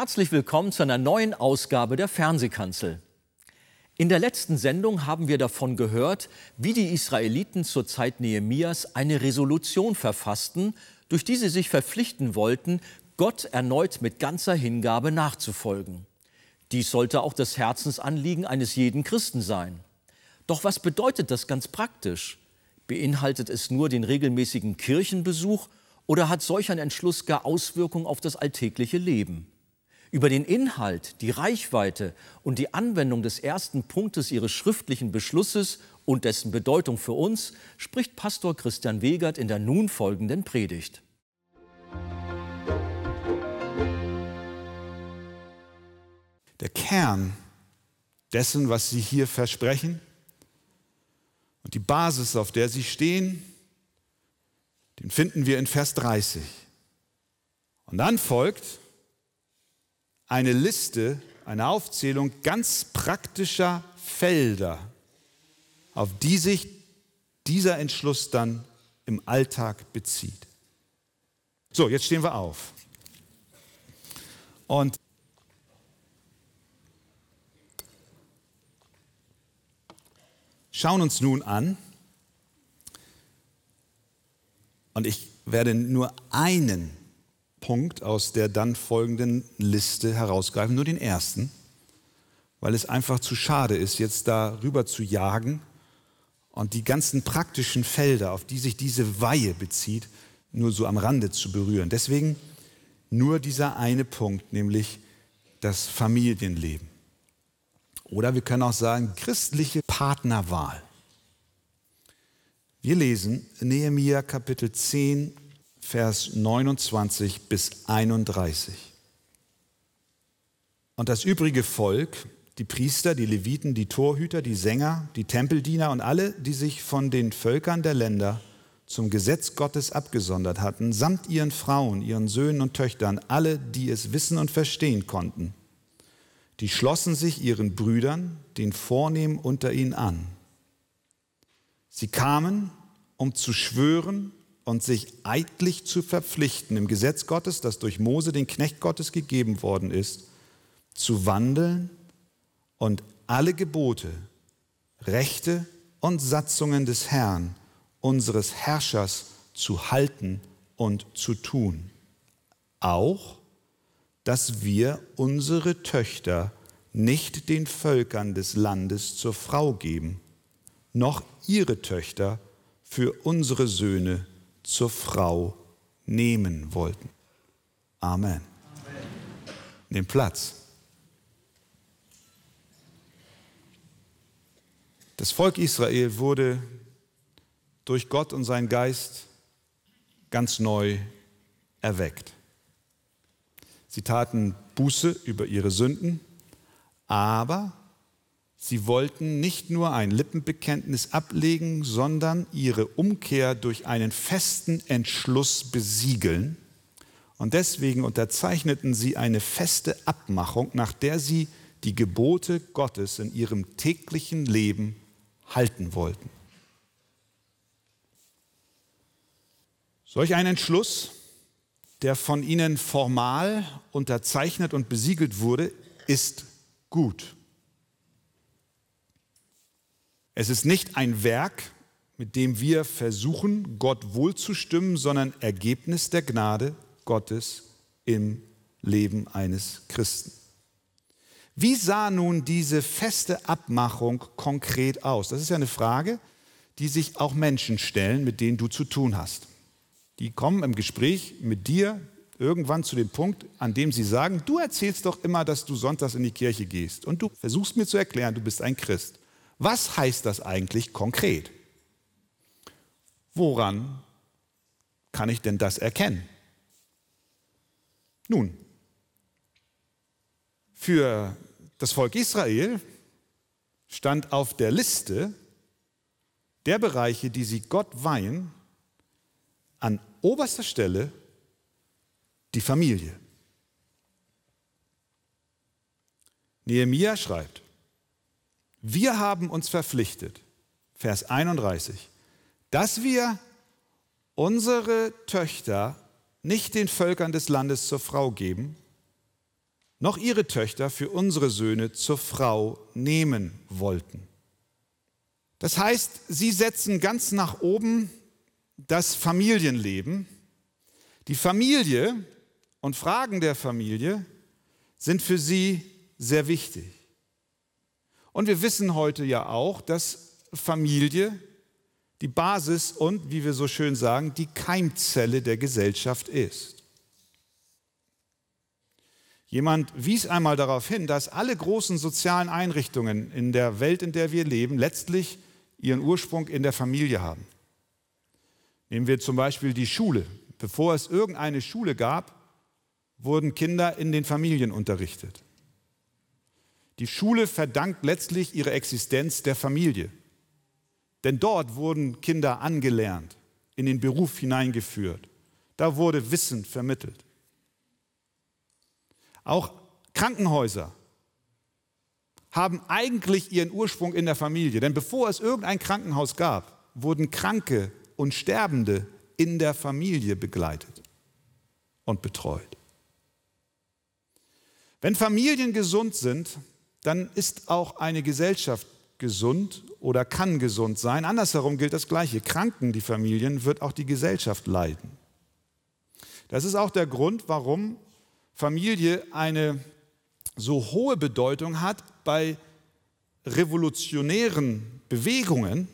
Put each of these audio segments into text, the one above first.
Herzlich willkommen zu einer neuen Ausgabe der Fernsehkanzel. In der letzten Sendung haben wir davon gehört, wie die Israeliten zur Zeit Nehemias eine Resolution verfassten, durch die sie sich verpflichten wollten, Gott erneut mit ganzer Hingabe nachzufolgen. Dies sollte auch das Herzensanliegen eines jeden Christen sein. Doch was bedeutet das ganz praktisch? Beinhaltet es nur den regelmäßigen Kirchenbesuch oder hat solch ein Entschluss gar Auswirkungen auf das alltägliche Leben? Über den Inhalt, die Reichweite und die Anwendung des ersten Punktes Ihres schriftlichen Beschlusses und dessen Bedeutung für uns spricht Pastor Christian Wegert in der nun folgenden Predigt. Der Kern dessen, was Sie hier versprechen und die Basis, auf der Sie stehen, den finden wir in Vers 30. Und dann folgt eine Liste, eine Aufzählung ganz praktischer Felder, auf die sich dieser Entschluss dann im Alltag bezieht. So, jetzt stehen wir auf. Und schauen uns nun an, und ich werde nur einen Punkt aus der dann folgenden Liste herausgreifen, nur den ersten, weil es einfach zu schade ist, jetzt darüber zu jagen und die ganzen praktischen Felder, auf die sich diese Weihe bezieht, nur so am Rande zu berühren. Deswegen nur dieser eine Punkt, nämlich das Familienleben. Oder wir können auch sagen, christliche Partnerwahl. Wir lesen Nehemiah Kapitel 10, Vers 29 bis 31. Und das übrige Volk, die Priester, die Leviten, die Torhüter, die Sänger, die Tempeldiener und alle, die sich von den Völkern der Länder zum Gesetz Gottes abgesondert hatten, samt ihren Frauen, ihren Söhnen und Töchtern, alle, die es wissen und verstehen konnten, die schlossen sich ihren Brüdern, den Vornehmen unter ihnen an. Sie kamen, um zu schwören und sich eidlich zu verpflichten im Gesetz Gottes, das durch Mose, den Knecht Gottes, gegeben worden ist, zu wandeln und alle Gebote, Rechte und Satzungen des Herrn, unseres Herrschers, zu halten und zu tun. Auch, dass wir unsere Töchter nicht den Völkern des Landes zur Frau geben, noch ihre Töchter für unsere Söhne zur Frau nehmen wollten. Amen. Amen. Nehmt Platz. Das Volk Israel wurde durch Gott und seinen Geist ganz neu erweckt. Sie taten Buße über ihre Sünden, aber Sie wollten nicht nur ein Lippenbekenntnis ablegen, sondern ihre Umkehr durch einen festen Entschluss besiegeln. Und deswegen unterzeichneten sie eine feste Abmachung, nach der sie die Gebote Gottes in ihrem täglichen Leben halten wollten. Solch ein Entschluss, der von ihnen formal unterzeichnet und besiegelt wurde, ist gut. Es ist nicht ein Werk, mit dem wir versuchen, Gott wohlzustimmen, sondern Ergebnis der Gnade Gottes im Leben eines Christen. Wie sah nun diese feste Abmachung konkret aus? Das ist ja eine Frage, die sich auch Menschen stellen, mit denen du zu tun hast. Die kommen im Gespräch mit dir irgendwann zu dem Punkt, an dem sie sagen, du erzählst doch immer, dass du sonntags in die Kirche gehst und du versuchst mir zu erklären, du bist ein Christ. Was heißt das eigentlich konkret? Woran kann ich denn das erkennen? Nun, für das Volk Israel stand auf der Liste der Bereiche, die sie Gott weihen, an oberster Stelle die Familie. Nehemiah schreibt, wir haben uns verpflichtet, Vers 31, dass wir unsere Töchter nicht den Völkern des Landes zur Frau geben, noch ihre Töchter für unsere Söhne zur Frau nehmen wollten. Das heißt, sie setzen ganz nach oben das Familienleben. Die Familie und Fragen der Familie sind für sie sehr wichtig. Und wir wissen heute ja auch, dass Familie die Basis und, wie wir so schön sagen, die Keimzelle der Gesellschaft ist. Jemand wies einmal darauf hin, dass alle großen sozialen Einrichtungen in der Welt, in der wir leben, letztlich ihren Ursprung in der Familie haben. Nehmen wir zum Beispiel die Schule. Bevor es irgendeine Schule gab, wurden Kinder in den Familien unterrichtet. Die Schule verdankt letztlich ihre Existenz der Familie. Denn dort wurden Kinder angelernt, in den Beruf hineingeführt. Da wurde Wissen vermittelt. Auch Krankenhäuser haben eigentlich ihren Ursprung in der Familie. Denn bevor es irgendein Krankenhaus gab, wurden Kranke und Sterbende in der Familie begleitet und betreut. Wenn Familien gesund sind, dann ist auch eine Gesellschaft gesund oder kann gesund sein. Andersherum gilt das Gleiche. Kranken die Familien, wird auch die Gesellschaft leiden. Das ist auch der Grund, warum Familie eine so hohe Bedeutung hat bei revolutionären Bewegungen,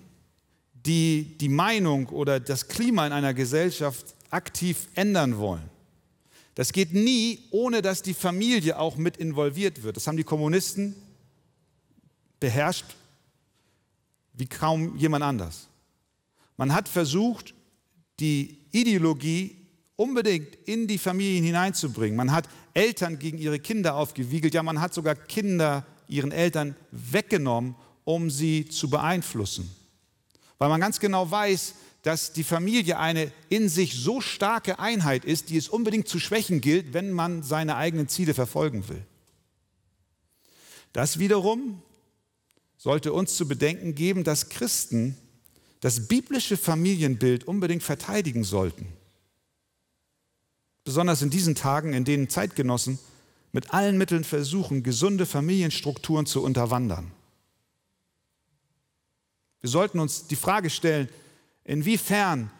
die die Meinung oder das Klima in einer Gesellschaft aktiv ändern wollen. Das geht nie, ohne dass die Familie auch mit involviert wird. Das haben die Kommunisten beherrscht wie kaum jemand anders. Man hat versucht, die Ideologie unbedingt in die Familien hineinzubringen. Man hat Eltern gegen ihre Kinder aufgewiegelt, ja man hat sogar Kinder ihren Eltern weggenommen, um sie zu beeinflussen. Weil man ganz genau weiß, dass die Familie eine in sich so starke Einheit ist, die es unbedingt zu schwächen gilt, wenn man seine eigenen Ziele verfolgen will. Das wiederum sollte uns zu bedenken geben, dass Christen das biblische Familienbild unbedingt verteidigen sollten. Besonders in diesen Tagen, in denen Zeitgenossen mit allen Mitteln versuchen, gesunde Familienstrukturen zu unterwandern. Wir sollten uns die Frage stellen, Inwiefern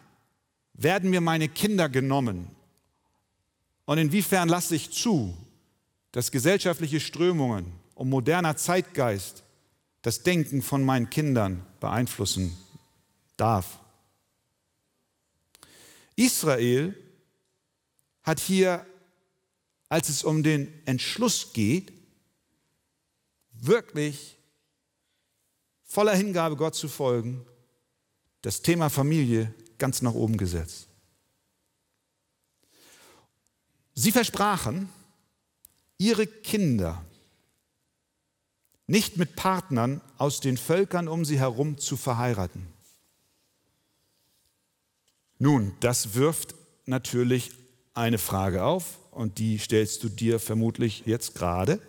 werden mir meine Kinder genommen? Und inwiefern lasse ich zu, dass gesellschaftliche Strömungen und moderner Zeitgeist das Denken von meinen Kindern beeinflussen darf? Israel hat hier, als es um den Entschluss geht, wirklich voller Hingabe Gott zu folgen, das Thema Familie ganz nach oben gesetzt. Sie versprachen, ihre Kinder nicht mit Partnern aus den Völkern um sie herum zu verheiraten. Nun, das wirft natürlich eine Frage auf und die stellst du dir vermutlich jetzt gerade.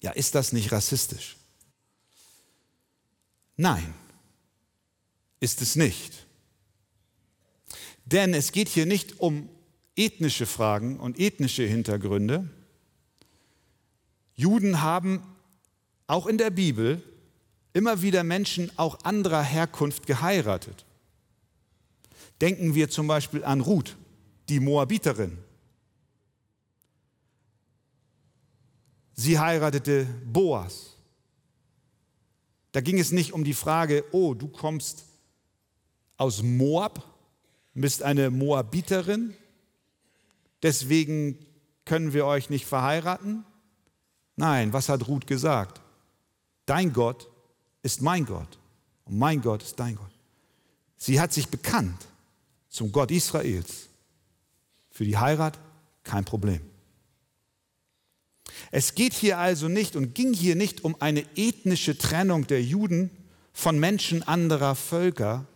Ja, ist das nicht rassistisch? Nein, ist es nicht. Denn es geht hier nicht um ethnische Fragen und ethnische Hintergründe. Juden haben auch in der Bibel immer wieder Menschen auch anderer Herkunft geheiratet. Denken wir zum Beispiel an Ruth, die Moabiterin. Sie heiratete Boas. Da ging es nicht um die Frage, oh, du kommst aus Moab, bist eine Moabiterin, deswegen können wir euch nicht verheiraten? Nein, was hat Ruth gesagt? Dein Gott ist mein Gott und mein Gott ist dein Gott. Sie hat sich bekannt zum Gott Israels. Für die Heirat kein Problem. Es geht hier also nicht und ging hier nicht um eine ethnische Trennung der Juden von Menschen anderer Völker,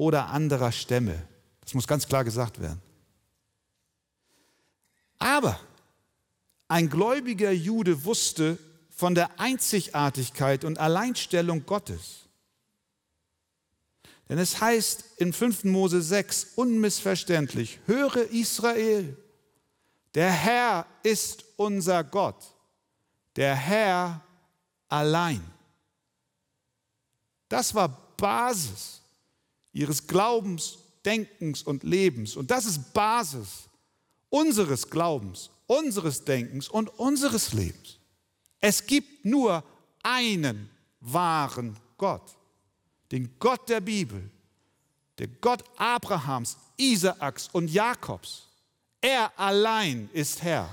oder anderer Stämme. Das muss ganz klar gesagt werden. Aber ein gläubiger Jude wusste von der Einzigartigkeit und Alleinstellung Gottes. Denn es heißt in 5. Mose 6 unmissverständlich, höre Israel, der Herr ist unser Gott, Der Herr allein. Das war Basis ihres Glaubens, Denkens und Lebens. Und das ist Basis unseres Glaubens, unseres Denkens und unseres Lebens. Es gibt nur einen wahren Gott, den Gott der Bibel, der Gott Abrahams, Isaaks und Jakobs. Er allein ist Herr.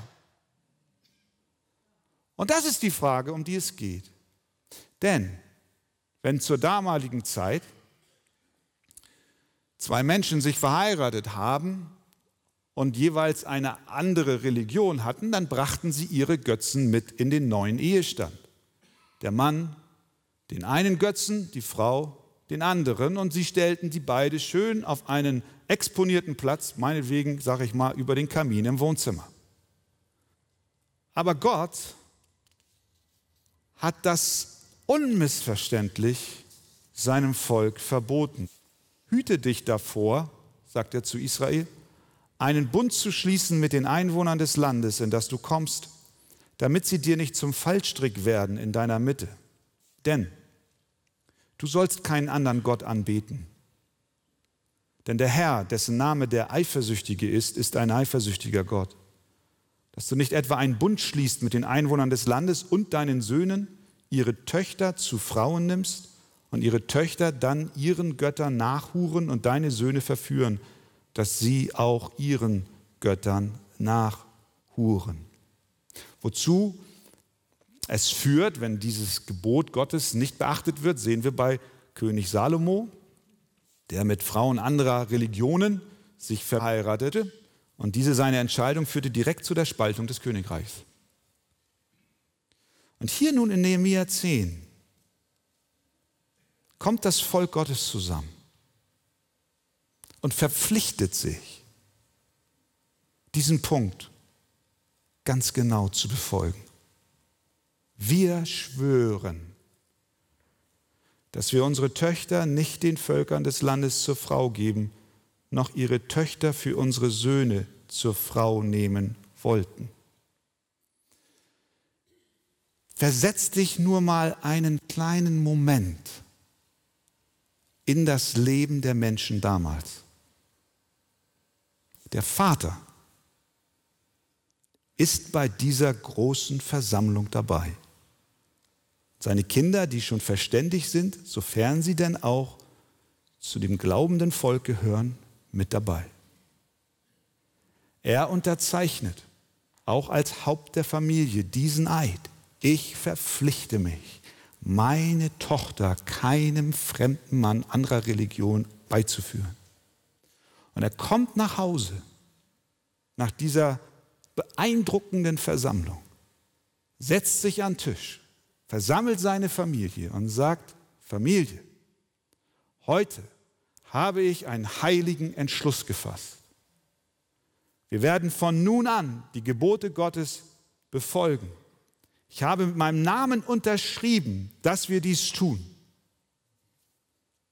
Und das ist die Frage, um die es geht. Denn wenn zur damaligen Zeit zwei Menschen sich verheiratet haben und jeweils eine andere Religion hatten, dann brachten sie ihre Götzen mit in den neuen Ehestand. Der Mann den einen Götzen, die Frau den anderen und sie stellten die beide schön auf einen exponierten Platz, meinetwegen, sage ich mal, über den Kamin im Wohnzimmer. Aber Gott hat das unmissverständlich seinem Volk verboten. Hüte dich davor, sagt er zu Israel, einen Bund zu schließen mit den Einwohnern des Landes, in das du kommst, damit sie dir nicht zum Fallstrick werden in deiner Mitte. Denn du sollst keinen anderen Gott anbeten. Denn der Herr, dessen Name der Eifersüchtige ist, ist ein eifersüchtiger Gott. Dass du nicht etwa einen Bund schließt mit den Einwohnern des Landes und deinen Söhnen, ihre Töchter zu Frauen nimmst und ihre Töchter dann ihren Göttern nachhuren und deine Söhne verführen, dass sie auch ihren Göttern nachhuren. Wozu es führt, wenn dieses Gebot Gottes nicht beachtet wird, sehen wir bei König Salomo, der mit Frauen anderer Religionen sich verheiratete und diese seine Entscheidung führte direkt zu der Spaltung des Königreichs. Und hier nun in Nehemiah 10 kommt das Volk Gottes zusammen und verpflichtet sich, diesen Punkt ganz genau zu befolgen. Wir schwören, dass wir unsere Töchter nicht den Völkern des Landes zur Frau geben, noch ihre Töchter für unsere Söhne zur Frau nehmen wollten. Versetz dich nur mal einen kleinen Moment in das Leben der Menschen damals. Der Vater ist bei dieser großen Versammlung dabei. Seine Kinder, die schon verständig sind, sofern sie denn auch zu dem glaubenden Volk gehören, mit dabei. Er unterzeichnet auch als Haupt der Familie diesen Eid. Ich verpflichte mich, meine Tochter keinem fremden Mann anderer Religion beizuführen. Und er kommt nach Hause nach dieser beeindruckenden Versammlung, setzt sich an den Tisch, versammelt seine Familie und sagt, Familie, heute habe ich einen heiligen Entschluss gefasst. Wir werden von nun an die Gebote Gottes befolgen. Ich habe mit meinem Namen unterschrieben, dass wir dies tun.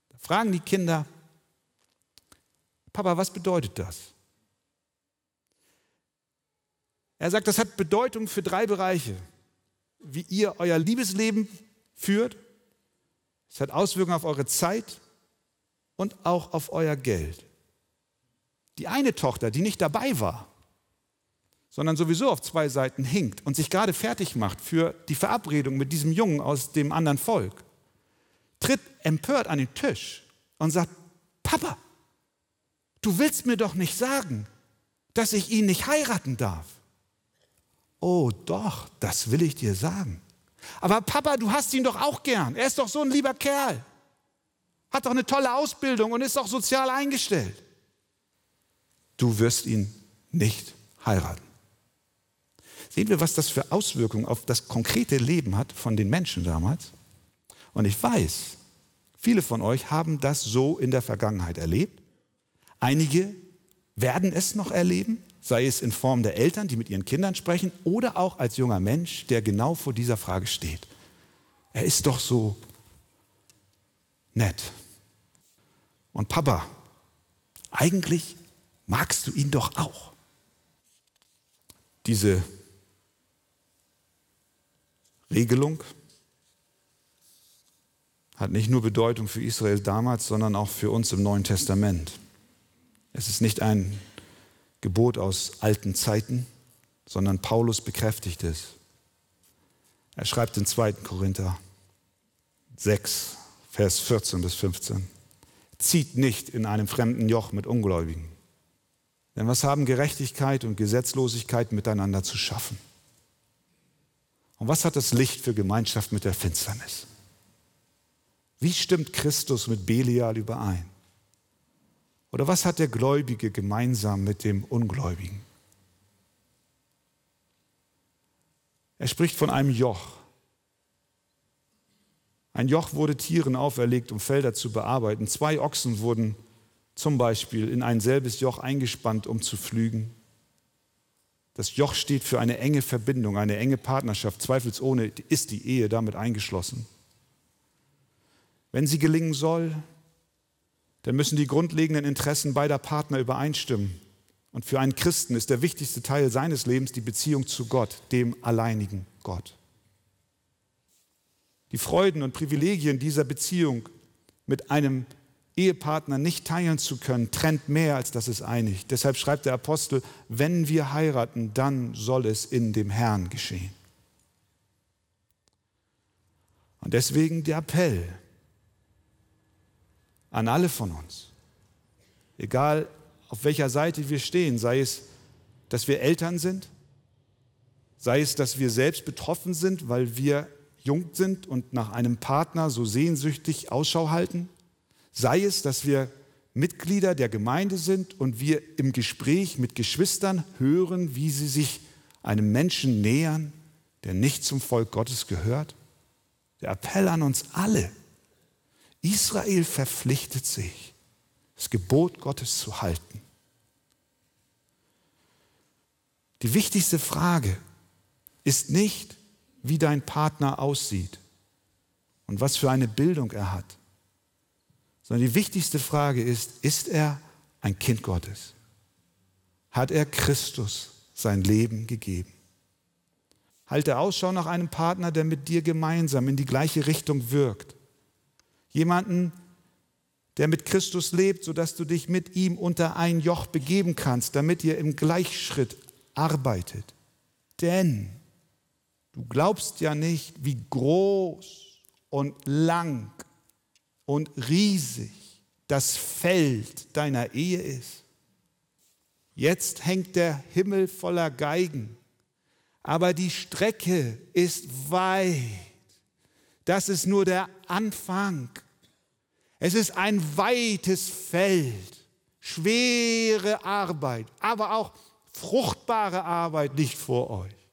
Da fragen die Kinder, Papa, was bedeutet das? Er sagt, das hat Bedeutung für drei Bereiche. Wie ihr euer Liebesleben führt, es hat Auswirkungen auf eure Zeit und auch auf euer Geld. Die eine Tochter, die nicht dabei war, sondern sowieso auf zwei Seiten hinkt und sich gerade fertig macht für die Verabredung mit diesem Jungen aus dem anderen Volk, tritt empört an den Tisch und sagt, Papa, du willst mir doch nicht sagen, dass ich ihn nicht heiraten darf. Oh doch, das will ich dir sagen. Aber Papa, du hast ihn doch auch gern. Er ist doch so ein lieber Kerl. Hat doch eine tolle Ausbildung und ist doch sozial eingestellt. Du wirst ihn nicht heiraten. Sehen wir, was das für Auswirkungen auf das konkrete Leben hat von den Menschen damals? Und ich weiß, viele von euch haben das so in der Vergangenheit erlebt. Einige werden es noch erleben, sei es in Form der Eltern, die mit ihren Kindern sprechen, oder auch als junger Mensch, der genau vor dieser Frage steht. Er ist doch so nett. Und Papa, eigentlich magst du ihn doch auch. Diese Regelung hat nicht nur Bedeutung für Israel damals, sondern auch für uns im Neuen Testament. Es ist nicht ein Gebot aus alten Zeiten, sondern Paulus bekräftigt es. Er schreibt in 2. Korinther 6, Vers 14 bis 15. Zieht nicht in einem fremden Joch mit Ungläubigen. Denn was haben Gerechtigkeit und Gesetzlosigkeit miteinander zu schaffen? Und was hat das Licht für Gemeinschaft mit der Finsternis? Wie stimmt Christus mit Belial überein? Oder was hat der Gläubige gemeinsam mit dem Ungläubigen? Er spricht von einem Joch. Ein Joch wurde Tieren auferlegt, um Felder zu bearbeiten. Zwei Ochsen wurden zum Beispiel in ein selbes Joch eingespannt, um zu pflügen. Das Joch steht für eine enge Verbindung, eine enge Partnerschaft. Zweifelsohne ist die Ehe damit eingeschlossen. Wenn sie gelingen soll, dann müssen die grundlegenden Interessen beider Partner übereinstimmen. Und für einen Christen ist der wichtigste Teil seines Lebens die Beziehung zu Gott, dem alleinigen Gott. Die Freuden und Privilegien dieser Beziehung mit einem Ehepartner nicht teilen zu können, trennt mehr, als dass es einigt. Deshalb schreibt der Apostel, wenn wir heiraten, dann soll es in dem Herrn geschehen. Und deswegen der Appell, an alle von uns. Egal auf welcher Seite wir stehen, sei es, dass wir Eltern sind, sei es, dass wir selbst betroffen sind, weil wir jung sind und nach einem Partner so sehnsüchtig Ausschau halten, sei es, dass wir Mitglieder der Gemeinde sind und wir im Gespräch mit Geschwistern hören, wie sie sich einem Menschen nähern, der nicht zum Volk Gottes gehört. Der Appell an uns alle, Israel verpflichtet sich, das Gebot Gottes zu halten. Die wichtigste Frage ist nicht, wie dein Partner aussieht und was für eine Bildung er hat, sondern die wichtigste Frage ist, ist er ein Kind Gottes? Hat er Christus sein Leben gegeben? Halte Ausschau nach einem Partner, der mit dir gemeinsam in die gleiche Richtung wirkt Jemanden, der mit Christus lebt, sodass du dich mit ihm unter ein Joch begeben kannst, damit ihr im Gleichschritt arbeitet. Denn du glaubst ja nicht, wie groß und lang und riesig das Feld deiner Ehe ist. Jetzt hängt der Himmel voller Geigen, aber die Strecke ist weit. Das ist nur der Anfang. Es ist ein weites Feld, schwere Arbeit, aber auch fruchtbare Arbeit liegt vor euch.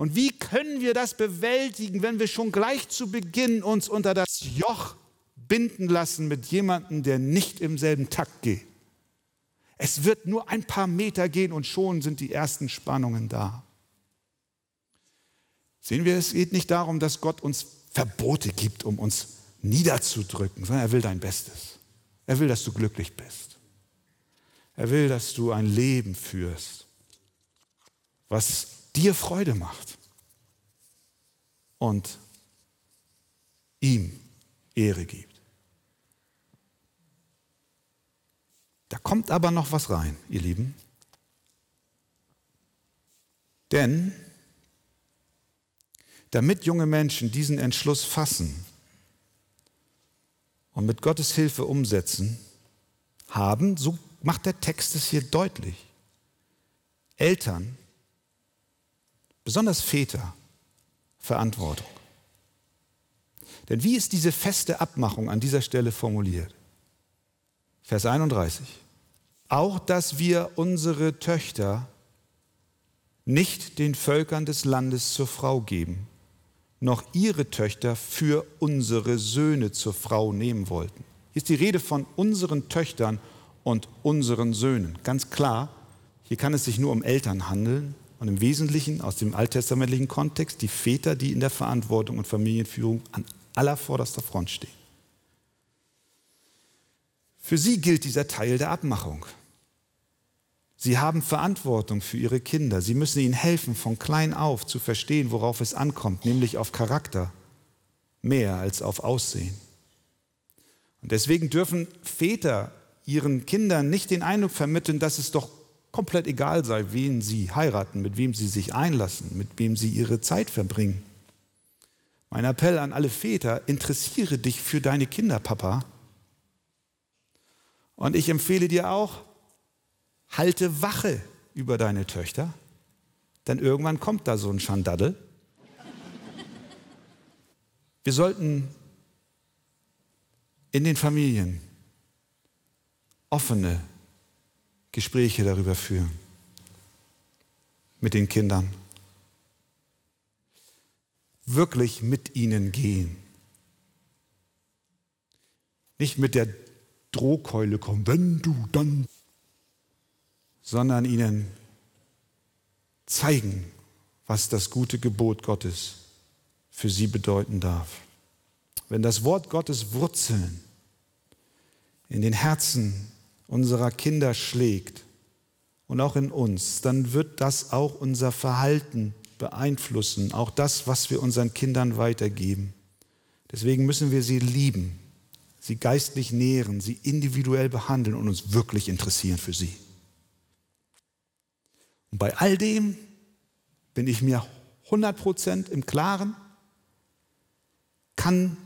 Und wie können wir das bewältigen, wenn wir schon gleich zu Beginn uns unter das Joch binden lassen mit jemandem, der nicht im selben Takt geht? Es wird nur ein paar Meter gehen und schon sind die ersten Spannungen da. Sehen wir, es geht nicht darum, dass Gott uns Verbote gibt, um uns niederzudrücken, sondern er will dein Bestes. Er will, dass du glücklich bist. Er will, dass du ein Leben führst, was dir Freude macht und ihm Ehre gibt. Da kommt aber noch was rein, ihr Lieben. Denn damit junge Menschen diesen Entschluss fassen, und mit Gottes Hilfe umsetzen, haben, so macht der Text es hier deutlich, Eltern, besonders Väter, Verantwortung. Denn wie ist diese feste Abmachung an dieser Stelle formuliert? Vers 31. Auch dass wir unsere Töchter nicht den Völkern des Landes zur Frau geben, noch ihre Töchter für unsere Söhne zur Frau nehmen wollten. Hier ist die Rede von unseren Töchtern und unseren Söhnen. Ganz klar, hier kann es sich nur um Eltern handeln und im Wesentlichen aus dem alttestamentlichen Kontext die Väter, die in der Verantwortung und Familienführung an aller vorderster Front stehen. Für sie gilt dieser Teil der Abmachung. Sie haben Verantwortung für ihre Kinder. Sie müssen ihnen helfen, von klein auf zu verstehen, worauf es ankommt, nämlich auf Charakter, mehr als auf Aussehen. Und deswegen dürfen Väter ihren Kindern nicht den Eindruck vermitteln, dass es doch komplett egal sei, wen sie heiraten, mit wem sie sich einlassen, mit wem sie ihre Zeit verbringen. Mein Appell an alle Väter, interessiere dich für deine Kinder, Papa. Und ich empfehle dir auch, halte Wache über deine Töchter, denn irgendwann kommt da so ein Schandaddel. Wir sollten in den Familien offene Gespräche darüber führen mit den Kindern. Wirklich mit ihnen gehen. Nicht mit der Drohkeule kommen, wenn du dann sondern ihnen zeigen, was das gute Gebot Gottes für sie bedeuten darf. Wenn das Wort Gottes Wurzeln in den Herzen unserer Kinder schlägt und auch in uns, dann wird das auch unser Verhalten beeinflussen, auch das, was wir unseren Kindern weitergeben. Deswegen müssen wir sie lieben, sie geistlich nähren, sie individuell behandeln und uns wirklich interessieren für sie. Und bei all dem bin ich mir 100% im Klaren, kann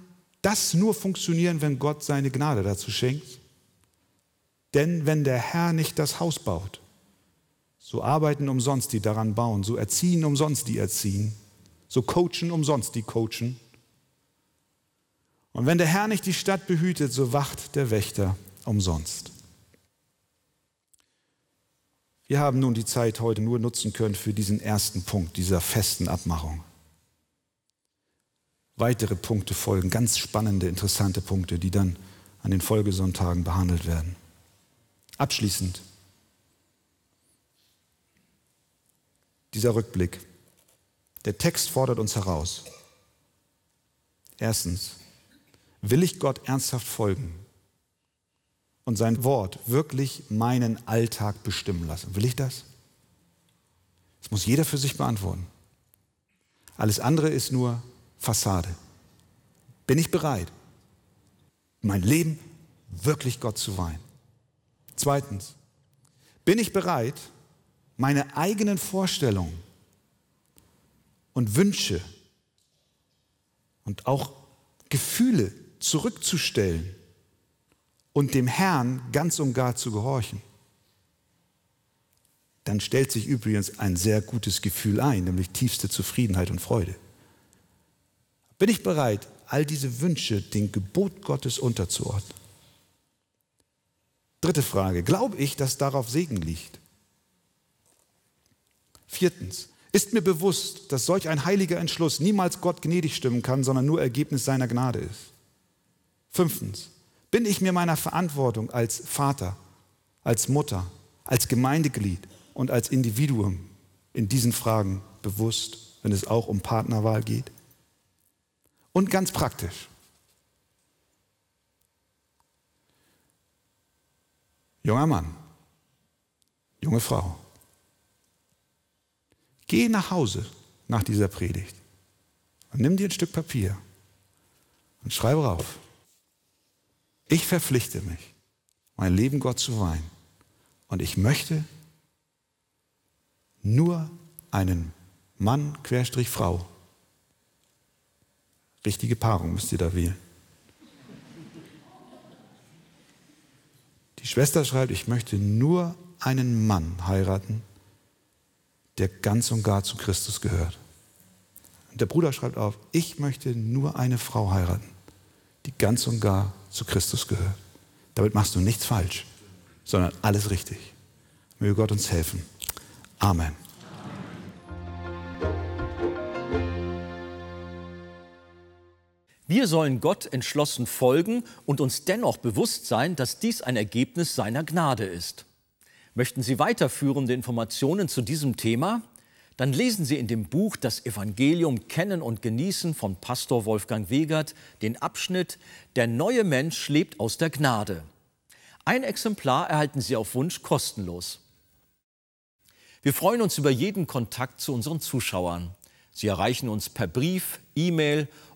das nur funktionieren, wenn Gott seine Gnade dazu schenkt. Denn wenn der Herr nicht das Haus baut, so arbeiten umsonst die daran bauen, so erziehen umsonst die erziehen, so coachen umsonst die coachen. Und wenn der Herr nicht die Stadt behütet, so wacht der Wächter umsonst. Wir haben nun die Zeit heute nur nutzen können für diesen ersten Punkt dieser festen Abmachung. Weitere Punkte folgen, ganz spannende, interessante Punkte, die dann an den Folgesonntagen behandelt werden. Abschließend dieser Rückblick. Der Text fordert uns heraus. Erstens, will ich Gott ernsthaft folgen? und sein Wort wirklich meinen Alltag bestimmen lassen. Will ich das? Das muss jeder für sich beantworten. Alles andere ist nur Fassade. Bin ich bereit, mein Leben wirklich Gott zu weihen? Zweitens, bin ich bereit, meine eigenen Vorstellungen und Wünsche und auch Gefühle zurückzustellen und dem Herrn ganz und gar zu gehorchen, dann stellt sich übrigens ein sehr gutes Gefühl ein, nämlich tiefste Zufriedenheit und Freude. Bin ich bereit, all diese Wünsche dem Gebot Gottes unterzuordnen? Dritte Frage, glaube ich, dass darauf Segen liegt? Viertens, ist mir bewusst, dass solch ein heiliger Entschluss niemals Gott gnädig stimmen kann, sondern nur Ergebnis seiner Gnade ist? Fünftens, bin ich mir meiner Verantwortung als Vater, als Mutter, als Gemeindeglied und als Individuum in diesen Fragen bewusst, wenn es auch um Partnerwahl geht? Und ganz praktisch. Junger Mann, junge Frau, geh nach Hause nach dieser Predigt und nimm dir ein Stück Papier und schreibe rauf. Ich verpflichte mich, mein Leben Gott zu weihen. Und ich möchte nur einen Mann, Querstrich Frau. Richtige Paarung müsst ihr da wählen. Die Schwester schreibt, ich möchte nur einen Mann heiraten, der ganz und gar zu Christus gehört. Und der Bruder schreibt auf, ich möchte nur eine Frau heiraten, die ganz und gar zu Christus gehört. Damit machst du nichts falsch, sondern alles richtig. Möge Gott uns helfen. Amen. Wir sollen Gott entschlossen folgen und uns dennoch bewusst sein, dass dies ein Ergebnis seiner Gnade ist. Möchten Sie weiterführende Informationen zu diesem Thema? dann lesen Sie in dem Buch Das Evangelium Kennen und Genießen von Pastor Wolfgang Wegert den Abschnitt Der neue Mensch lebt aus der Gnade. Ein Exemplar erhalten Sie auf Wunsch kostenlos. Wir freuen uns über jeden Kontakt zu unseren Zuschauern. Sie erreichen uns per Brief, E-Mail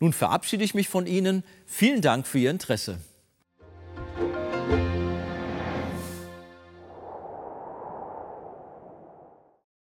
Nun verabschiede ich mich von Ihnen. Vielen Dank für Ihr Interesse.